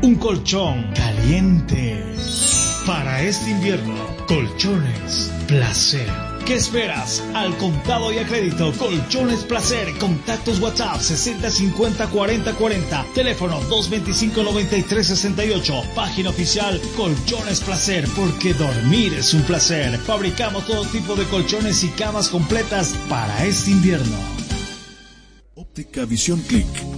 Un colchón caliente. Para este invierno, colchones placer. ¿Qué esperas? Al contado y a crédito, Colchones Placer. Contactos WhatsApp 6050 40 40. Teléfono 225 93 68. Página oficial Colchones Placer, porque dormir es un placer. Fabricamos todo tipo de colchones y camas completas para este invierno. Óptica Visión Click.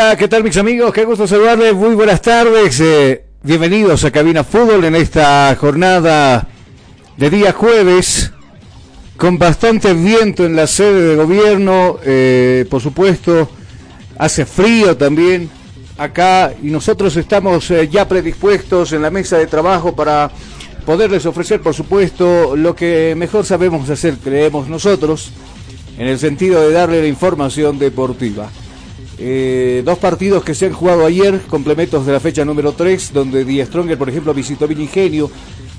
Hola, ¿qué tal mis amigos? Qué gusto saludarles. Muy buenas tardes. eh, bienvenidos a Cabina Fútbol en esta jornada de día jueves con bastante viento en la sede de gobierno. eh, por supuesto, hace frío también acá y nosotros estamos eh, ya predispuestos en la mesa de trabajo para poderles ofrecer, por supuesto, lo que mejor sabemos hacer, creemos nosotros, en el sentido de darle la información deportiva. Eh, dos partidos que se han jugado ayer, complementos de la fecha número 3, donde Die Stronger, por ejemplo, visitó Vinigenio.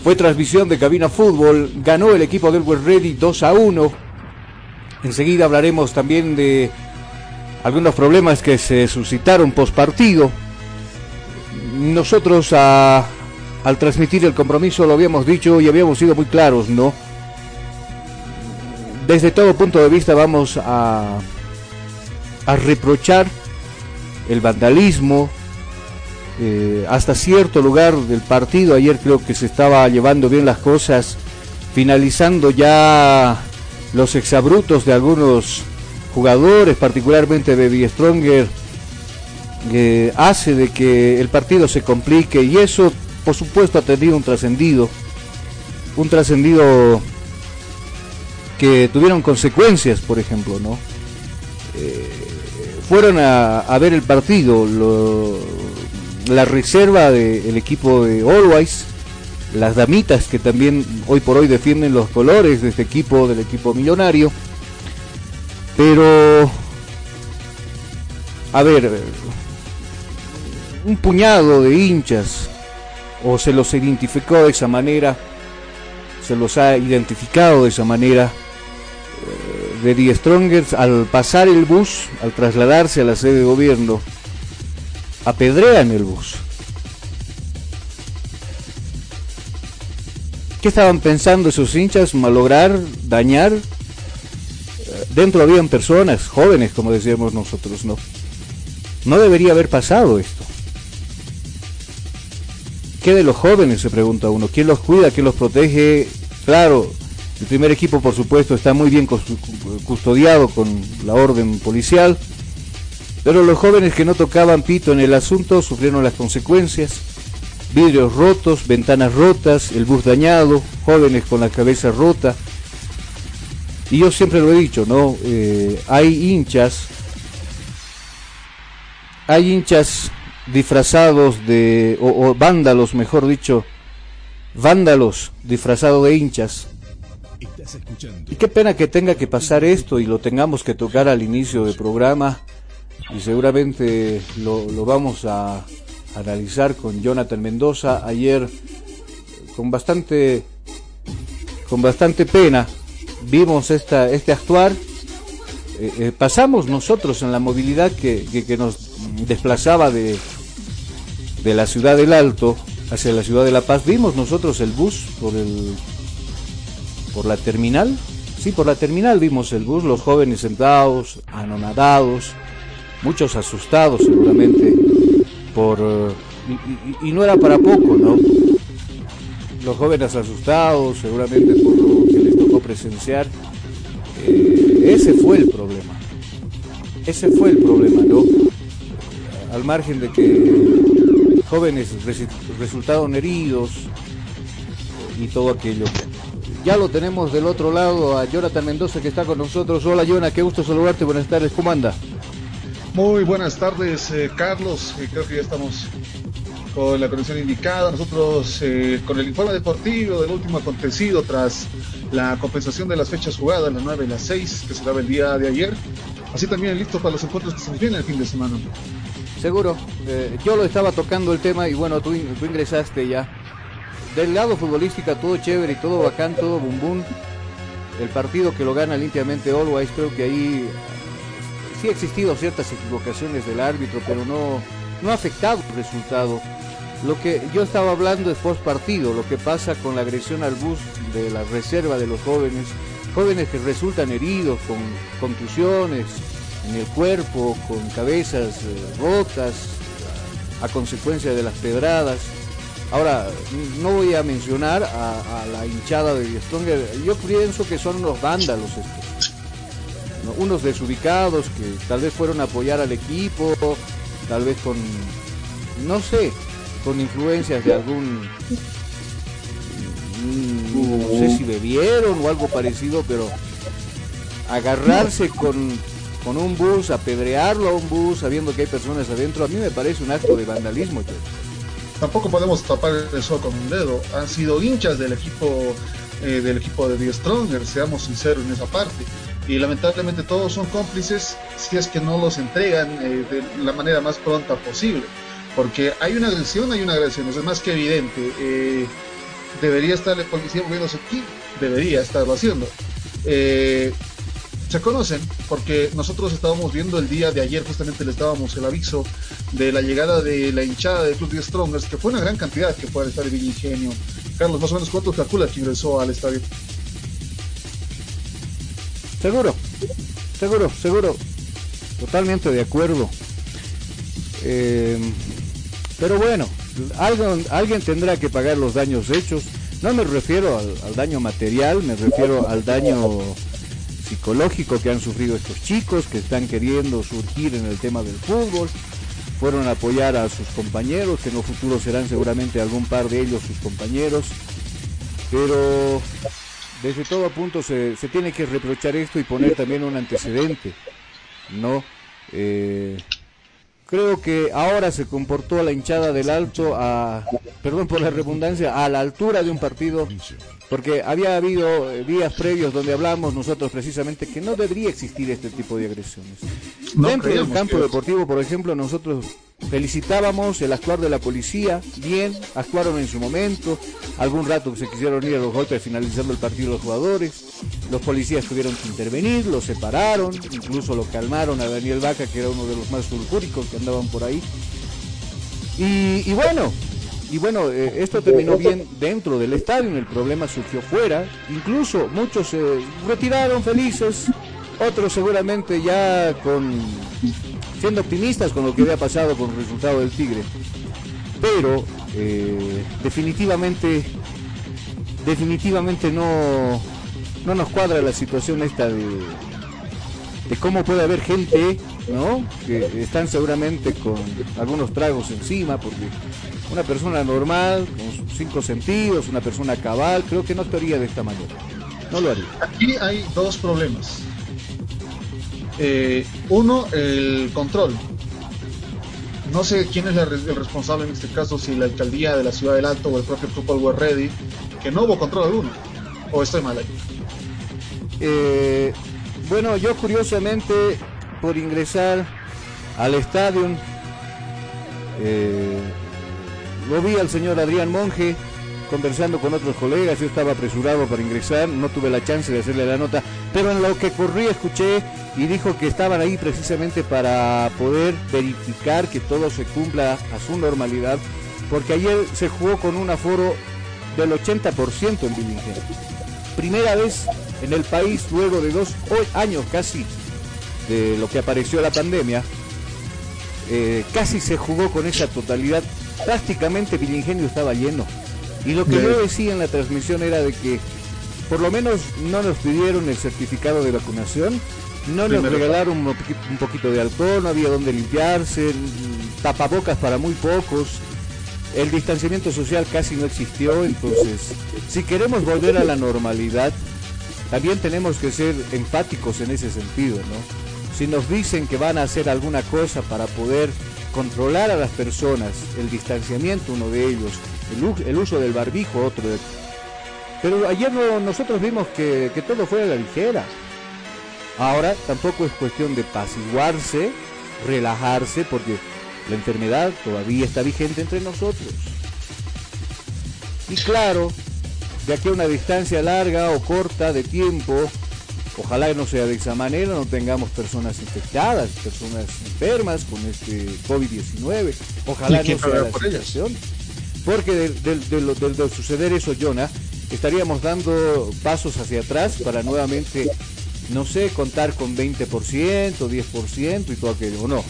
Fue transmisión de Cabina Fútbol. Ganó el equipo del West Ready 2 a 1. Enseguida hablaremos también de algunos problemas que se suscitaron post partido. Nosotros al transmitir el compromiso lo habíamos dicho y habíamos sido muy claros, ¿no? Desde todo punto de vista vamos a a reprochar el vandalismo eh, hasta cierto lugar del partido. Ayer creo que se estaba llevando bien las cosas, finalizando ya los exabrutos de algunos jugadores, particularmente Die Stronger, que hace de que el partido se complique y eso, por supuesto, ha tenido un trascendido, un trascendido que tuvieron consecuencias, por ejemplo, ¿no? Fueron a, ver el partido, la reserva del equipo de Always, las damitas que también hoy por hoy defienden los colores de este equipo, del equipo millonario. Pero, a ver, un puñado de hinchas, o se los identificó de esa manera, se los ha identificado de esa manera, de Die Strongers al pasar el bus, al trasladarse a la sede de gobierno, apedrean el bus. ¿Qué estaban pensando esos hinchas? ¿Malograr? ¿Dañar? Eh, Dentro habían personas, jóvenes, como decíamos nosotros, ¿no? No debería haber pasado esto. ¿Qué de los jóvenes? Se pregunta uno. ¿Quién los cuida? ¿Quién los protege? Claro, el primer equipo, por supuesto, está muy bien cus- custodiado con la orden policial, pero los jóvenes que no tocaban pito en el asunto sufrieron las consecuencias. Vidrios rotos, ventanas rotas, el bus dañado, jóvenes con la cabeza rota. Y yo siempre lo he dicho, ¿no? Eh, hay hinchas, hay hinchas disfrazados de, o, o vándalos, mejor dicho, vándalos disfrazados de hinchas, Y qué pena que tenga que pasar esto y lo tengamos que tocar al inicio del programa. Y seguramente lo, lo vamos a analizar con Jonathan Mendoza. Ayer, con bastante, con bastante pena, vimos esta, este actuar. Eh, eh, pasamos nosotros en la movilidad que, que- que nos desplazaba de, de la ciudad del Alto hacia la ciudad de La Paz. Vimos nosotros el bus por el por la terminal. Sí, por la terminal vimos el bus, los jóvenes sentados, anonadados, muchos asustados seguramente por... eh, y, no era para poco, ¿no? Los jóvenes asustados seguramente por lo que les tocó presenciar, eh, ese fue el problema. Ese fue el problema, ¿no? Al margen de que jóvenes resultaron heridos y todo aquello. Ya lo tenemos del otro lado a Jonathan Mendoza que está con nosotros. Hola Jonathan, qué gusto saludarte. Buenas tardes, ¿cómo anda? Muy buenas tardes, eh, Carlos. Eh, creo que ya estamos con la conexión indicada. Nosotros eh, con el informe deportivo del último acontecido tras la compensación de las fechas jugadas, las 9 y las 6, que se daba el día de ayer. Así también listo para los encuentros que se nos vienen el fin de semana. Seguro. yo lo estaba tocando el tema y bueno, tú, tú ingresaste ya. Del lado futbolístico todo chévere y todo bacán, todo bum bum. El partido que lo gana limpiamente Always, creo que ahí sí ha existido ciertas equivocaciones del árbitro, pero no, no ha afectado el resultado. Lo que yo estaba hablando es post partido, lo que pasa con la agresión al bus de la reserva de los jóvenes, jóvenes que resultan heridos con contusiones en el cuerpo, con cabezas eh, rotas a consecuencia de las pedradas. Ahora, no voy a mencionar a, la hinchada de Stronger, yo pienso que son unos vándalos estos. Unos desubicados que tal vez fueron a apoyar al equipo, tal vez con, no sé, con influencias de algún, mm, no sé si bebieron o algo parecido, pero agarrarse con, con un bus, apedrearlo a un bus sabiendo que hay personas adentro, a mí me parece un acto de vandalismo. Tampoco podemos tapar eso con un dedo. Han sido hinchas del equipo eh, del equipo de The Stronger, seamos sinceros en esa parte y lamentablemente todos son cómplices si es que no los entregan eh, de la manera más pronta posible. Porque hay una agresión, hay una agresión, es más que evidente. Eh, debería estar el policía moviéndose aquí, debería estarlo haciendo. Se conocen porque nosotros estábamos viendo el día de ayer, justamente le estábamos el aviso de la llegada de la hinchada del Club de Strongers, que fue una gran cantidad que fue al estadio Ingenio. Carlos, más o menos, ¿cuánto calcula que ingresó al estadio? Seguro, seguro, seguro. Totalmente de acuerdo. Eh, pero bueno, alguien, alguien tendrá que pagar los daños hechos. No me refiero al, daño material, me refiero al daño psicológico que han sufrido estos chicos que están queriendo surgir en el tema del fútbol. Fueron a apoyar a sus compañeros, que en lo futuro serán seguramente algún par de ellos sus compañeros. Pero desde todo punto se, se tiene que reprochar esto y poner también un antecedente, ¿no? Eh, creo que ahora se comportó la hinchada del Alto a, perdón por la redundancia, a la altura de un partido, porque había habido días previos donde hablamos nosotros precisamente que no debería existir este tipo de agresiones. Dentro del campo deportivo, por ejemplo, nosotros felicitábamos el actuar de la policía, bien, actuaron en su momento, algún rato se quisieron ir a los golpes finalizando el partido los jugadores, los policías tuvieron que intervenir, lo separaron, incluso lo calmaron a Daniel Vaca, que era uno de los más sulfúricos que andaban por ahí. Y, bueno, y bueno, eh, esto terminó bien dentro del estadio, el problema surgió fuera, incluso muchos se retiraron felices, otros seguramente ya siendo optimistas con lo que había pasado con el resultado del Tigre. Pero eh, definitivamente, definitivamente no, no nos cuadra la situación esta de, de cómo puede haber gente, ¿no? Que están seguramente con algunos tragos encima, porque una persona normal, con cinco sentidos, una persona cabal, creo que no actuaría de esta manera. No lo haría. Aquí hay dos problemas. Eh, uno, el control. No sé quién es el responsable en este caso, si la alcaldía de la ciudad del Alto o el propio Fútbol Web Ready, que no hubo control alguno. ¿O estoy mal ahí? Eh, bueno, yo curiosamente, por ingresar al estadio, eh, lo vi al señor Adrián Monge conversando con otros colegas, yo estaba apresurado para ingresar, no tuve la chance de hacerle la nota, pero en lo que corrí escuché y dijo que estaban ahí precisamente para poder verificar que todo se cumpla a su normalidad, porque ayer se jugó con un aforo del 80% en Billingen. Primera vez en el país luego de dos años casi de lo que apareció la pandemia, eh, casi se jugó con esa totalidad. Prácticamente Billingenio estaba lleno. Y lo que yo decía en la transmisión era de que por lo menos no nos pidieron el certificado de vacunación, no nos regalaron un poquito de alcohol, no había donde limpiarse, tapabocas para muy pocos. El distanciamiento social casi no existió, entonces si queremos volver a la normalidad, también tenemos que ser empáticos en ese sentido, ¿no? Si nos dicen que van a hacer alguna cosa para poder controlar a las personas, el distanciamiento uno de ellos, el, uso del barbijo otro. Pero ayer nosotros vimos que, que todo fue a la ligera. Ahora tampoco es cuestión de pasiguarse, relajarse, porque la enfermedad todavía está vigente entre nosotros. Y claro, de aquí a una distancia larga o corta de tiempo, ojalá no sea de esa manera, no tengamos personas infectadas, personas enfermas con este COVID-19. Ojalá no sea la situación. Porque de, suceder eso, Jonah, estaríamos dando pasos hacia atrás para nuevamente, no sé, contar con 20%, 10% y todo aquello, ¿o no?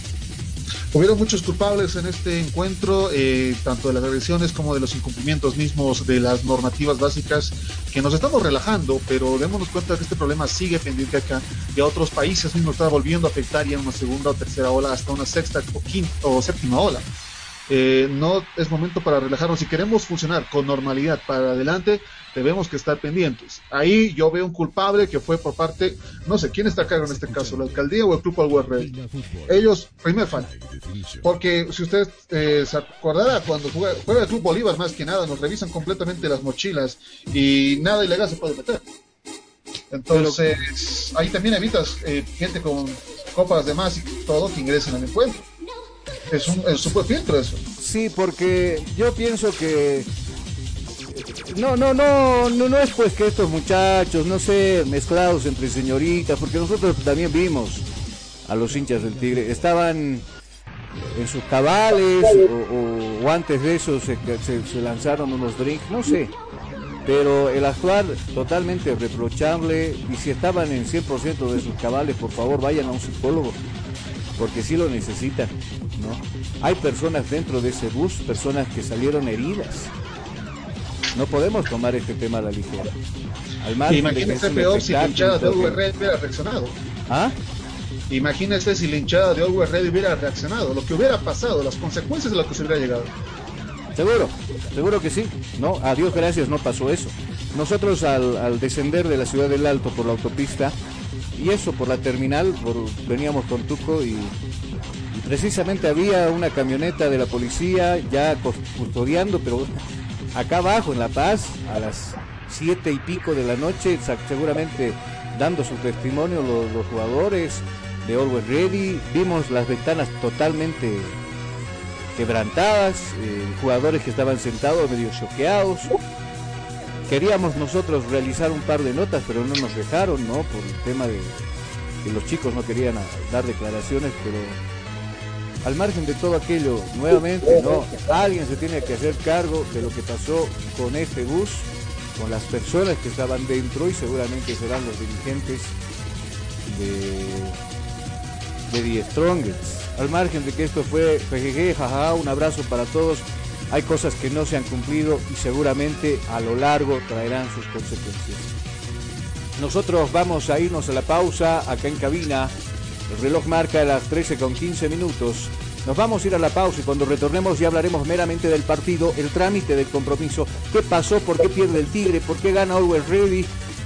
Hubieron muchos culpables en este encuentro, eh, tanto de las agresiones como de los incumplimientos mismos de las normativas básicas, que nos estamos relajando, pero démonos cuenta que este problema sigue pendiente acá y a otros países mismo está volviendo a afectar ya en una segunda o tercera ola, hasta una sexta o quinta o séptima ola. Eh, no es momento para relajarnos. Si queremos funcionar con normalidad para adelante, debemos que estar pendientes. Ahí yo veo un culpable que fue por parte, no sé, ¿quién está a cargo en este caso? ¿La alcaldía o el Club Always Ready? Ellos, primer falta. Porque si usted eh, se acordará, cuando juega, el Club Bolívar más que nada, nos revisan completamente las mochilas y nada ilegal se puede meter. Entonces, ahí también evitas eh, gente con copas de más y todo que ingresen al encuentro. Es un, es filtro eso. Sí, porque yo pienso que no, no, no, no, no es pues que estos muchachos, no sé, mezclados entre señoritas, porque nosotros también vimos a los hinchas del Tigre, estaban en sus cabales o, antes de eso se, se, lanzaron unos drinks, no sé, pero el actuar totalmente reprochable y si estaban en 100% de sus cabales, por favor vayan a un psicólogo, porque sí lo necesitan, ¿no? Hay personas dentro de ese bus, personas que salieron heridas no podemos tomar este tema a la ligera. Imagínese peor si la hinchada de Always Red hubiera reaccionado. ¿Ah? Imagínese si la hinchada de Always Red hubiera reaccionado, lo que hubiera pasado, las consecuencias de lo que se hubiera llegado. Seguro, seguro que sí. No, a Dios gracias no pasó eso. Nosotros al, descender de la ciudad del Alto por la autopista, y eso por la terminal, veníamos con Tuco y precisamente había una camioneta de la policía ya custodiando, pero acá abajo en La Paz a las siete y pico de la noche, seguramente dando su testimonio los, jugadores de Always Ready. Vimos las ventanas totalmente quebrantadas, eh, jugadores que estaban sentados medio choqueados. Queríamos nosotros realizar un par de notas, pero no nos dejaron, ¿no? Por el tema de que los chicos no querían dar declaraciones, pero al margen de todo aquello, nuevamente, no, alguien se tiene que hacer cargo de lo que pasó con este bus, con las personas que estaban dentro y seguramente serán los dirigentes de, de The Strongest. Al margen de que esto fue jaja, un abrazo para todos. Hay cosas que no se han cumplido y seguramente a lo largo traerán sus consecuencias. Nosotros vamos a irnos a la pausa acá en cabina el reloj marca las 13 con 15 minutos. Nos vamos a ir a la pausa y cuando retornemos ya hablaremos meramente del partido, el trámite del compromiso, qué pasó, por qué pierde el Tigre, por qué gana Always Ready.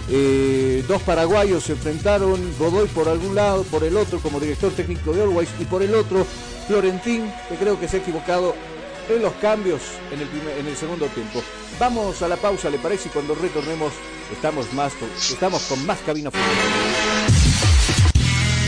Eh, dos paraguayos se enfrentaron, Godoy por algún lado, por el otro como director técnico de Always y por el otro Florentín, que creo que se ha equivocado en los cambios en el, en el segundo tiempo. Vamos a la pausa, ¿le parece? Y cuando retornemos estamos, más estamos con más cabina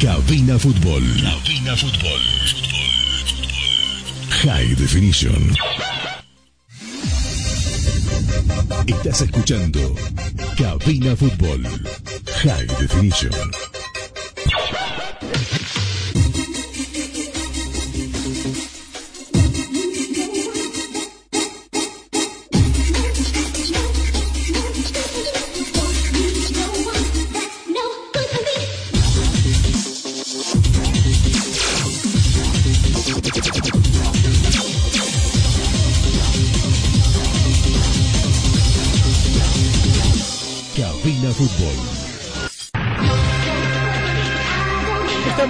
Cabina Fútbol. Cabina Fútbol. High Definition. Estás escuchando Cabina Fútbol. High Definition.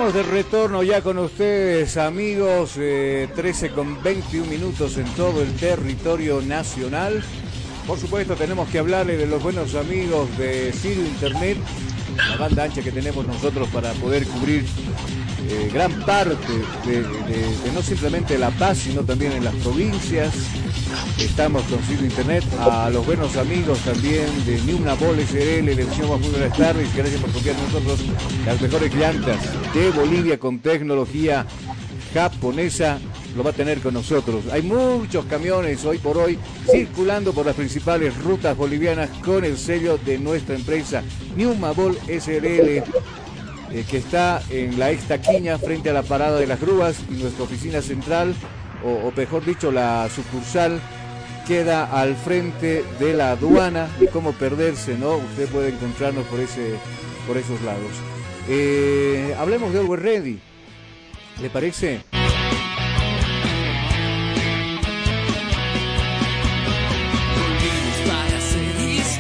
Estamos de retorno ya con ustedes, amigos. 13 con 21 minutos en todo el territorio nacional. Por supuesto, tenemos que hablarle de los buenos amigos de Sirio Internet, la banda ancha que tenemos nosotros para poder cubrir eh, gran parte de, no simplemente La Paz, sino también en las provincias. Estamos con Sirio Internet, a los buenos amigos también de Bol SRL, le decimos muy buenas tardes, gracias por confiar en nosotros las mejores llantas de Bolivia con tecnología japonesa lo va a tener con nosotros. Hay muchos camiones hoy por hoy circulando por las principales rutas bolivianas con el sello de nuestra empresa Newmabol SRL, eh, que está en la Extaquiña frente a la parada de las grúas y nuestra oficina central, o, mejor dicho, la sucursal queda al frente de la aduana y cómo perderse, ¿no? Usted puede encontrarnos por ese por esos lados. Eh, hablemos de Always Ready. ¿Le parece?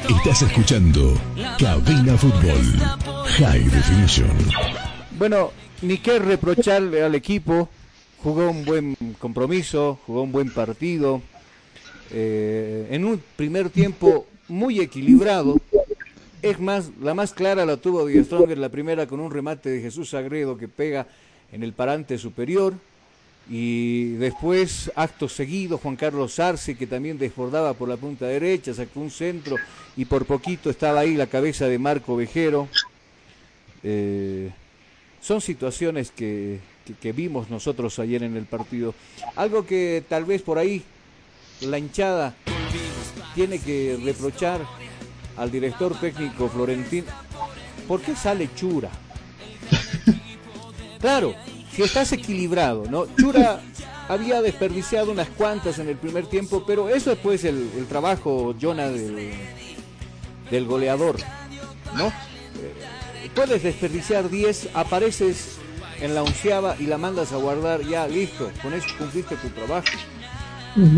Estás escuchando Cabina Fútbol High Definition. Bueno, ni qué reprocharle al equipo. Jugó un buen compromiso, jugó un buen partido. Eh, en un primer tiempo muy equilibrado. Es más, la más clara la tuvo Die Stronger, la primera con un remate de Jesús Sagredo que pega en el parante superior. Y después, acto seguido, Juan Carlos Arce, que también desbordaba por la punta derecha, sacó un centro y por poquito estaba ahí la cabeza de Marco Vejero. Eh, son situaciones que, que, vimos nosotros ayer en el partido. Algo que tal vez por ahí la hinchada tiene que reprochar al director técnico Florentín. ¿Por qué sale Chura? Claro, si estás equilibrado, ¿no? Chura había desperdiciado unas cuantas en el primer tiempo, pero eso es pues el, trabajo, Jonah, del, del goleador, ¿no? Eh, puedes desperdiciar 10, apareces en la onceava y la mandas a guardar, ya listo, con eso cumpliste tu trabajo.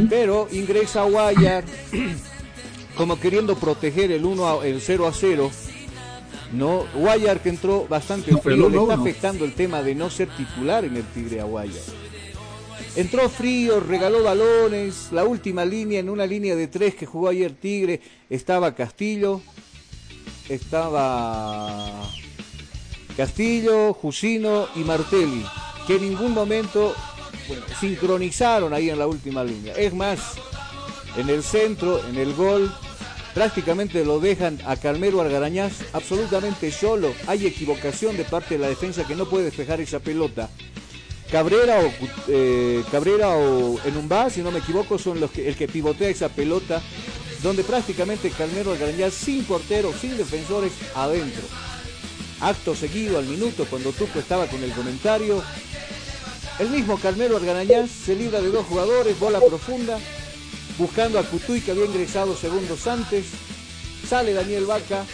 Pero ingresa Guayar como queriendo proteger el 1 el 0 a 0 no, Guayar que entró bastante frío, le está afectando el tema de no ser titular en el Tigre a Guayar. Entró frío, regaló balones, la última línea, en una línea de tres que jugó ayer Tigre, estaba Castillo, estaba Castillo, Jusino y Martelli, que en ningún momento sincronizaron ahí en la última línea. Es más, en el centro, en el gol, prácticamente lo dejan a Calmero Argarañaz absolutamente solo. Hay equivocación de parte de la defensa que no puede despejar esa pelota. Cabrera o eh, Cabrera o Enumbá, si no me equivoco, son los que, el que pivotea esa pelota, donde prácticamente Calmero Argarañaz sin portero, sin defensores, adentro. Acto seguido al minuto, cuando Tuco estaba con el comentario, el mismo Calmero Argarañaz se libra de dos jugadores, bola profunda, buscando a Cutuy que había ingresado segundos antes. Sale Daniel Vaca,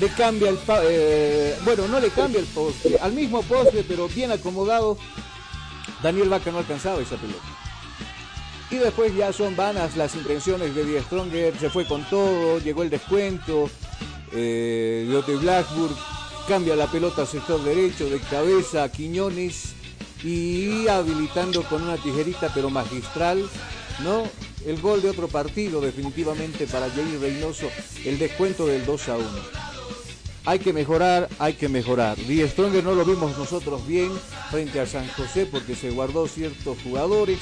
le cambia el eh, bueno, no le cambia el poste, al mismo poste, pero bien acomodado. Daniel Vaca no alcanzaba esa pelota. Y después ya son vanas las intenciones de Die Stronger, se fue con todo, llegó el descuento. Eh, Lotte Blackburg cambia la pelota al sector derecho, de cabeza a Quiñones y habilitando con una tijerita pero magistral, ¿no? el gol de otro partido definitivamente para Jair Reynoso, el descuento del 2 a 1. Hay que mejorar, hay que mejorar. Die Stronger no lo vimos nosotros bien frente a San José porque se guardó ciertos jugadores.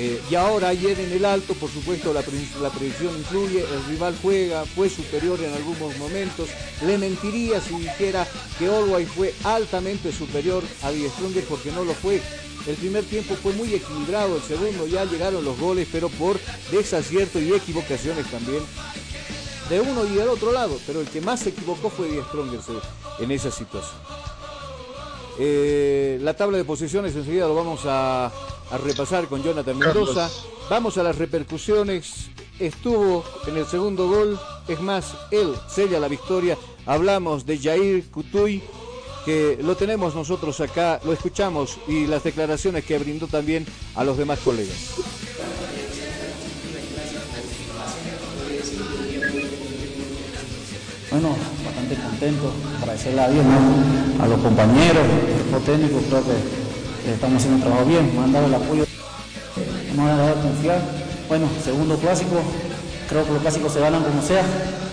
Eh, y ahora ayer en el alto, por supuesto, la, la predicción incluye, el rival juega, fue superior en algunos momentos. Le mentiría si dijera que Always fue altamente superior a Die Stronger porque no lo fue. El primer tiempo fue muy equilibrado, el segundo ya llegaron los goles, pero por desacierto y equivocaciones también de uno y del otro lado. Pero el que más se equivocó fue Die Strongers en esa situación. Eh, la tabla de posiciones enseguida lo vamos a, repasar con Jonathan Mendoza. Vamos a las repercusiones. Estuvo en el segundo gol, es más, él sella la victoria. Hablamos de Jair Kutuy que lo tenemos nosotros acá, lo escuchamos y las declaraciones que brindó también a los demás colegas. Bueno, bastante contento, agradecerle a Dios, a los compañeros, técnicos, creo que estamos haciendo un trabajo bien, me han dado el apoyo, me han dado confiar. Bueno, segundo clásico, creo que los clásicos se ganan como sea,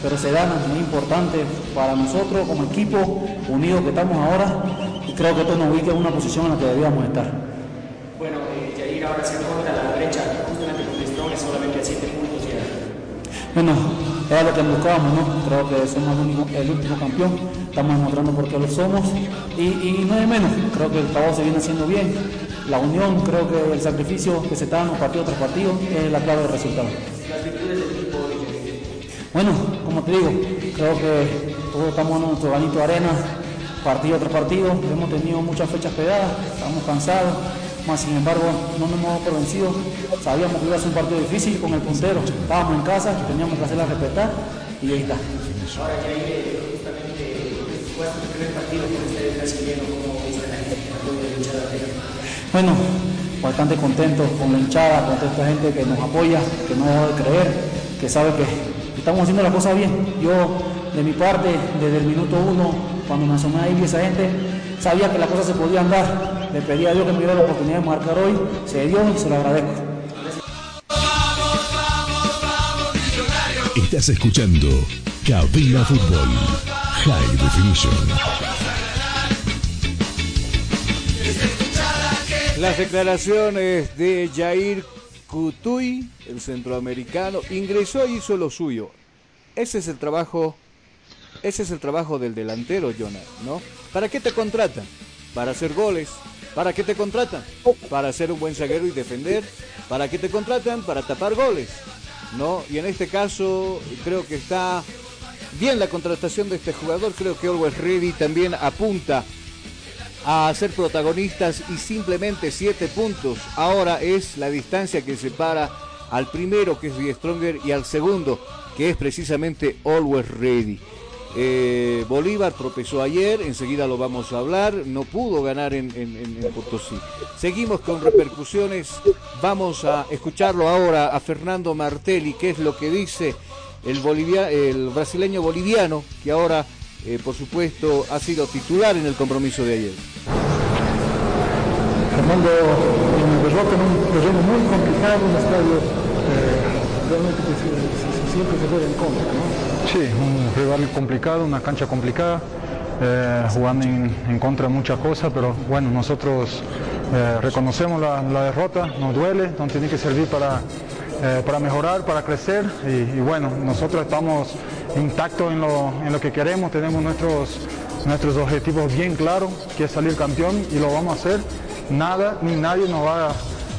pero se ganan, muy importante para nosotros como equipo unido que estamos ahora y creo que esto nos ubica en una posición en la que debíamos estar. Bueno, eh, Jair ahora se corta a la derecha, justamente con es solamente a 7 puntos ya. Bueno, era lo que buscábamos, ¿no? Creo que somos el, último campeón, estamos demostrando por qué lo somos y, no de menos, creo que el trabajo se viene haciendo bien. La unión, creo que el sacrificio que se está dando partido tras partido es la clave del resultado. Bueno, como te digo, creo que todos estamos en nuestro granito de arena, partido tras partido. Hemos tenido muchas fechas pegadas, estamos cansados, más sin embargo no nos hemos por vencido. Sabíamos que iba a ser un partido difícil con el puntero. Estábamos en casa, teníamos que hacerla respetar y ahí está. Ahora que hay justamente fue el primer partido con ustedes brasileños, ¿cómo viste la hinchada Bueno, bastante contento con la hinchada, con toda esta gente que nos apoya, que no deja de creer, que sabe que estamos haciendo la cosa bien. Yo, de mi parte, desde el minuto uno, cuando me asomé ahí esa gente, sabía que las cosas se podían dar. Le pedí a Dios que me diera la oportunidad de marcar hoy. Se dio y se lo agradezco. Estás escuchando Cabina Fútbol High Definition. Las declaraciones de Jair Cutuy, el centroamericano, ingresó y hizo lo suyo. Ese es el trabajo, ese es el trabajo del delantero, Jonah, ¿no? ¿Para qué te contratan? Para hacer goles. ¿Para qué te contratan? Para ser un buen zaguero y defender. ¿Para qué te contratan? Para tapar goles, ¿no? Y en este caso creo que está bien la contratación de este jugador. Creo que Always Ready también apunta a ser protagonistas y simplemente siete puntos. Ahora es la distancia que separa al primero, que es The Stronger, y al segundo, que es precisamente Always Ready. Eh, Bolívar tropezó ayer, enseguida lo vamos a hablar, no pudo ganar en, Potosí. Seguimos con repercusiones, vamos a escucharlo ahora a Fernando Martelli, qué es lo que dice el, brasileño boliviano, que ahora eh, por supuesto, ha sido titular en el compromiso de ayer. Fernando derrota en un terreno muy complicado, un estadio eh, realmente que se, siempre se juega en contra. ¿no? Sí, un rival complicado, una cancha complicada. Eh, jugando en, contra de muchas cosas, pero bueno, nosotros reconocemos la, derrota, nos duele, nos tiene que servir para, para mejorar, para crecer y, bueno, nosotros estamos intacto en lo, en lo que queremos, tenemos nuestros, nuestros objetivos bien claros, que es salir campeón y lo vamos a hacer. Nada ni nadie nos va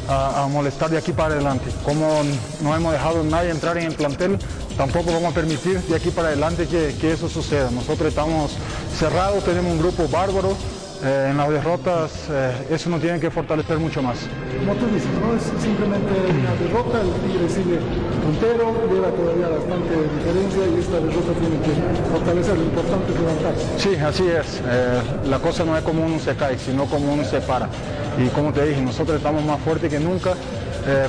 a, molestar de aquí para adelante. Como no hemos dejado nadie entrar en el plantel, tampoco vamos a permitir de aquí para adelante que, que eso suceda. Nosotros estamos cerrados, tenemos un grupo bárbaro, eh, en las derrotas eh, eso nos tiene que fortalecer mucho más. Como tú dices, no es simplemente una derrota, el Tigre sigue puntero, lleva todavía bastante diferencia y esta derrota tiene que fortalecer, lo importante es levantarse. Sí, así es, eh, la cosa no es como uno se cae, sino como uno se para. Y como te dije, nosotros estamos más fuertes que nunca,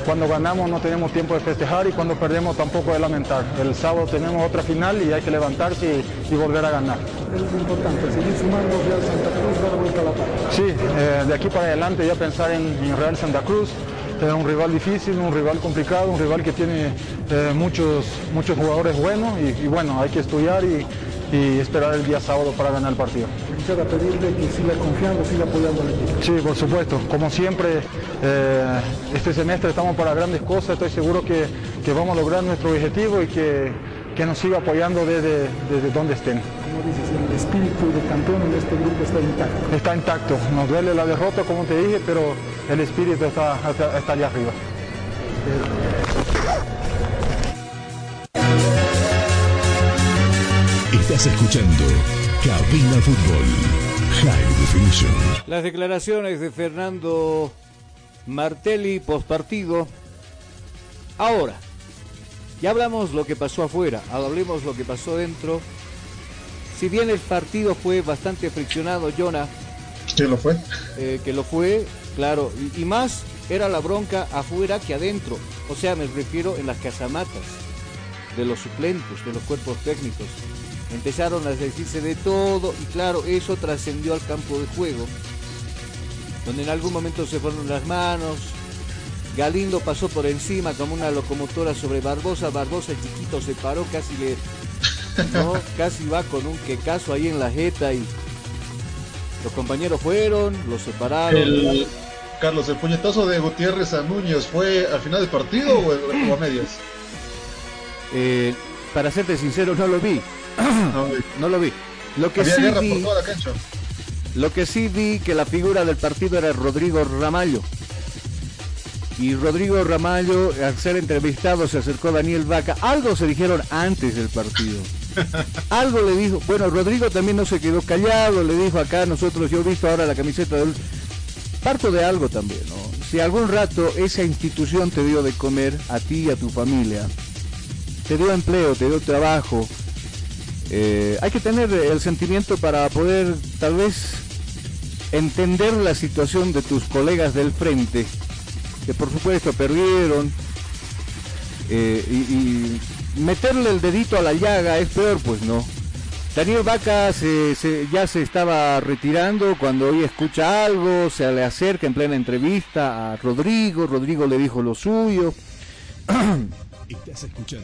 cuando ganamos no tenemos tiempo de festejar y cuando perdemos tampoco de lamentar. El sábado tenemos otra final y hay que levantarse y volver a ganar es importante, seguir sumando Real Santa Cruz, dar vuelta a la paz. Sí, eh, de aquí para adelante ya pensar en, Real Santa Cruz, es un rival difícil, un rival complicado, un rival que tiene eh, muchos, muchos jugadores buenos y, bueno, hay que estudiar y, esperar el día sábado para ganar el partido. Quisiera pedirle que siga confiando, siga apoyando al equipo. Sí, por supuesto. Como siempre, eh, este semestre estamos para grandes cosas, estoy seguro que, que vamos a lograr nuestro objetivo y que que nos siga apoyando desde, desde donde estén. Como dices, el espíritu de campeón en este grupo está intacto. Está intacto. Nos duele la derrota, como te dije, pero el espíritu está, está, allá arriba. Estás escuchando Cabina Fútbol High Definition. Las declaraciones de Fernando Martelli post partido. Ahora, ya hablamos lo que pasó afuera, hablemos lo que pasó dentro. Si bien el partido fue bastante friccionado, Jonah. Que lo fue. Eh, que lo fue, claro. Y, más era la bronca afuera que adentro. O sea, me refiero en las casamatas de los suplentes, de los cuerpos técnicos. Empezaron a decirse de todo y claro, eso trascendió al campo de juego, donde en algún momento se fueron las manos. Galindo pasó por encima como una locomotora sobre Barbosa. Barbosa el chiquito se paró, casi le. ¿no? casi va con un quecaso ahí en la jeta y los compañeros fueron, los separaron. El, Carlos, ¿el puñetazo de Gutiérrez a Núñez fue al final del partido o, o a medias? Eh, para serte sincero, no lo vi. No lo vi. Lo que Había sí guerra vi, por toda la cancha. lo que sí vi que la figura del partido era Rodrigo Ramallo. Y Rodrigo Ramallo, al ser entrevistado, se acercó a Daniel Vaca. Algo se dijeron antes del partido. Algo le dijo. Bueno, Rodrigo también no se quedó callado. Le dijo acá, nosotros, yo he visto ahora la camiseta del. Parto de algo también, ¿no? Si algún rato esa institución te dio de comer a ti y a tu familia, te dio empleo, te dio trabajo, eh, hay que tener el sentimiento para poder tal vez entender la situación de tus colegas del frente, que por supuesto perdieron, eh, y, meterle el dedito a la llaga es peor, pues no. Daniel Vaca ya se estaba retirando cuando hoy escucha algo, se le acerca en plena entrevista a Rodrigo, Rodrigo le dijo lo suyo.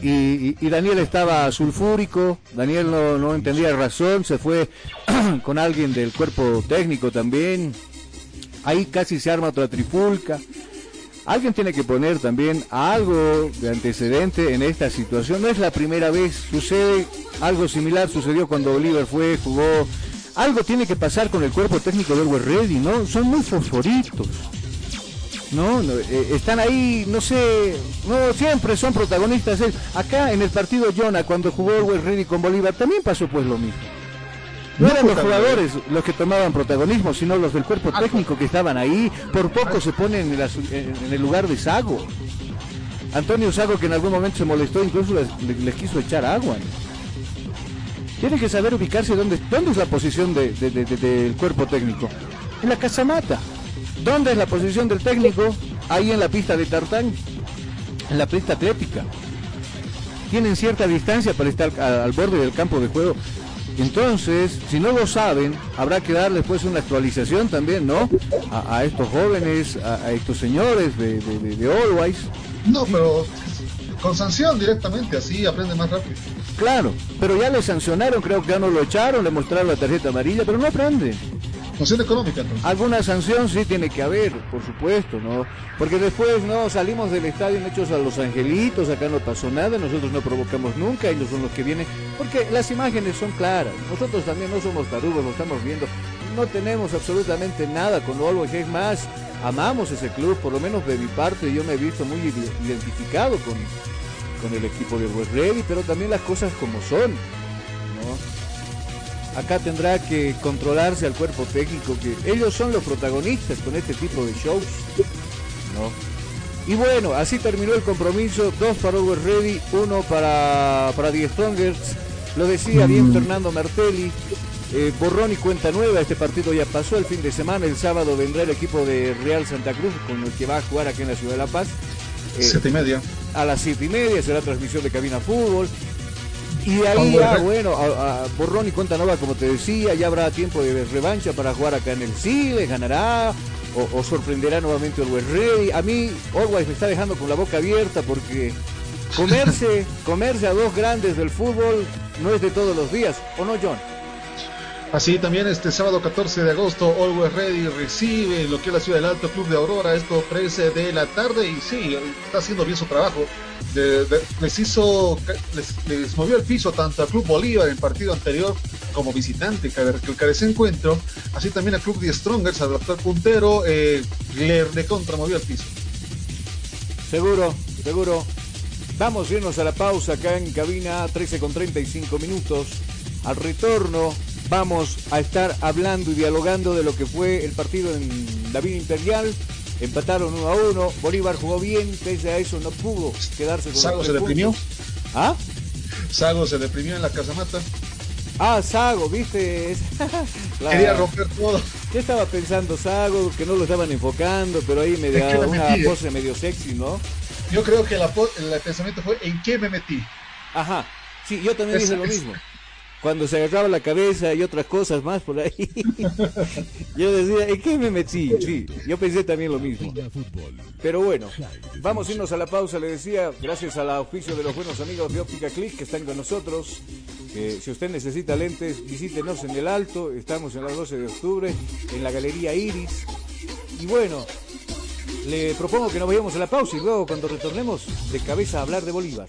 Y, y- Daniel estaba sulfúrico, Daniel no, entendía razón, se fue con alguien del cuerpo técnico también. Ahí casi se arma otra trifulca. Alguien tiene que poner también algo de antecedente en esta situación. No es la primera vez, sucede algo similar, sucedió cuando Oliver fue, jugó. Algo tiene que pasar con el cuerpo técnico de Always Ready, ¿no? Son muy fosforitos. No, eh, están ahí, no sé, no siempre son protagonistas. Acá en el partido Jonah, cuando jugó Always Ready con Bolívar, también pasó pues lo mismo. No No eran los jugadores los que tomaban protagonismo, sino los del cuerpo técnico que estaban ahí. Por poco se ponen en, la el lugar de Sago. Antonio Sago que en algún momento se molestó, incluso les, le- les quiso echar agua. ¿no? Tienen que saber ubicarse dónde, dónde es la posición de- de- del cuerpo técnico. En la casamata. ¿Dónde es la posición del técnico? Ahí en la pista de tartán, en la pista atlética. Tienen cierta distancia para estar al borde del campo de juego. Entonces, si no lo saben, habrá que darles pues una actualización también, ¿no? A, a estos jóvenes, a, a estos señores de, de, de- de Always. No, pero con sanción directamente, así aprende más rápido. Claro, pero ya le sancionaron, creo que ya no lo echaron, le mostraron la tarjeta amarilla, pero no aprenden. Sanción económica, entonces. Alguna sanción sí tiene que haber, por supuesto, ¿no? Porque después no salimos del estadio hechos a los angelitos, acá no pasó nada, nosotros no provocamos nunca, ellos son los que vienen, porque las imágenes son claras, nosotros también no somos tarugos, lo estamos viendo, no tenemos absolutamente nada con Always, es más, amamos ese club, por lo menos de mi parte, yo me he visto muy ide- identificado con, con el equipo de West Ready, pero también las cosas como son. Acá tendrá que controlarse al cuerpo técnico, que ellos son los protagonistas con este tipo de shows. ¿no? Y bueno, así terminó el compromiso. Dos para Always Ready, uno para, para The Strongers. Lo decía bien Fernando Martelli. eh, borrón y cuenta nueva, este partido ya pasó el fin de semana, el sábado vendrá el equipo de Real Santa Cruz con el que va a jugar aquí en la ciudad de La Paz. Eh, Siete y media. a las siete y media será transmisión de cabina fútbol. Y de ahí ya, Borrell. bueno, a, a borrón y cuenta nueva, como te decía, ya habrá tiempo de revancha para jugar acá en el Chile, ganará o, o sorprenderá nuevamente el West Ready. A mí, Always me está dejando con la boca abierta porque comerse, comerse a dos grandes del fútbol no es de todos los días, ¿o no, John? Así también este sábado 14 de agosto, Always Ready recibe lo que es la ciudad del Alto Club de Aurora, esto 13 de la tarde y sí, está haciendo bien su trabajo. Les hizo, les, movió el piso tanto al Club Bolívar en el partido anterior como visitante, que recalcar ese encuentro, así también al Club de Strongers, al actual puntero, eh, le, le contramovió el piso. Seguro, seguro. Vamos a irnos a la pausa acá en cabina 13 con 35 minutos. Al retorno vamos a estar hablando y dialogando de lo que fue el partido en David Imperial. Empataron uno a uno. Bolívar jugó bien, pese a eso no pudo quedarse con Sago los se deprimió. puntos. ¿Ah? Sago se deprimió en la casamata, Ah, Sago, ¿viste? La- quería romper todo. ¿Qué estaba pensando Sago? Que no lo estaban enfocando, pero ahí me ¿En qué da una metí, eh? pose medio sexy, ¿no? Yo creo que la el pensamiento fue ¿en qué me metí? Ajá. Sí, yo también Es- dije lo es- mismo. Cuando se agarraba la cabeza y otras cosas más por ahí. yo decía, ¿en qué me metí? Sí, yo pensé también lo mismo. Pero bueno, vamos a irnos a la pausa, le decía, gracias al oficio de los buenos amigos de Óptica Click que están con nosotros. si usted necesita lentes, visítenos en el Alto, estamos en la 12 de octubre, en la Galería Iris. Y bueno, le propongo que nos vayamos a la pausa y luego cuando retornemos de cabeza a hablar de Bolívar.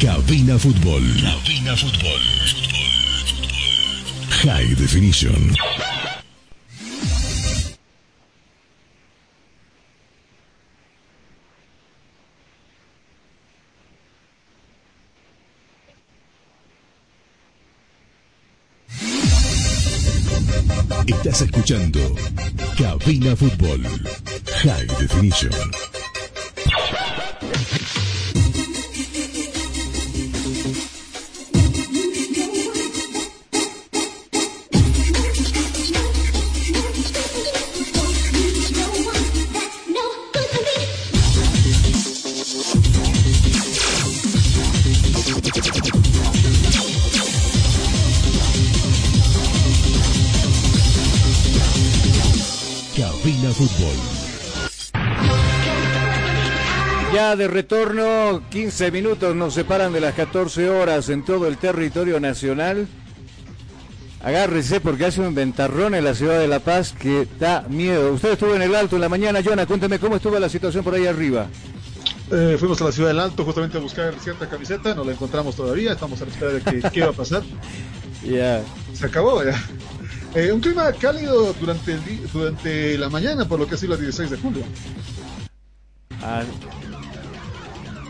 Cabina Fútbol. Cabina Fútbol. High Definition. Estás escuchando Cabina Fútbol. High Definition. Fútbol. Ya de retorno, 15 minutos nos separan de las 14 horas en todo el territorio nacional. Agárrese porque hace un ventarrón en la ciudad de La Paz que da miedo. Usted estuvo en el Alto en la mañana, Jonah, cuénteme cómo estuvo la situación por ahí arriba. Eh, fuimos a la ciudad del Alto justamente a buscar cierta camiseta, no la encontramos todavía, estamos a la espera de que, qué va a pasar. Ya. Se acabó ya. Eh, un clima cálido durante, el durante la mañana, por lo que ha sido el 16 de julio. Ah,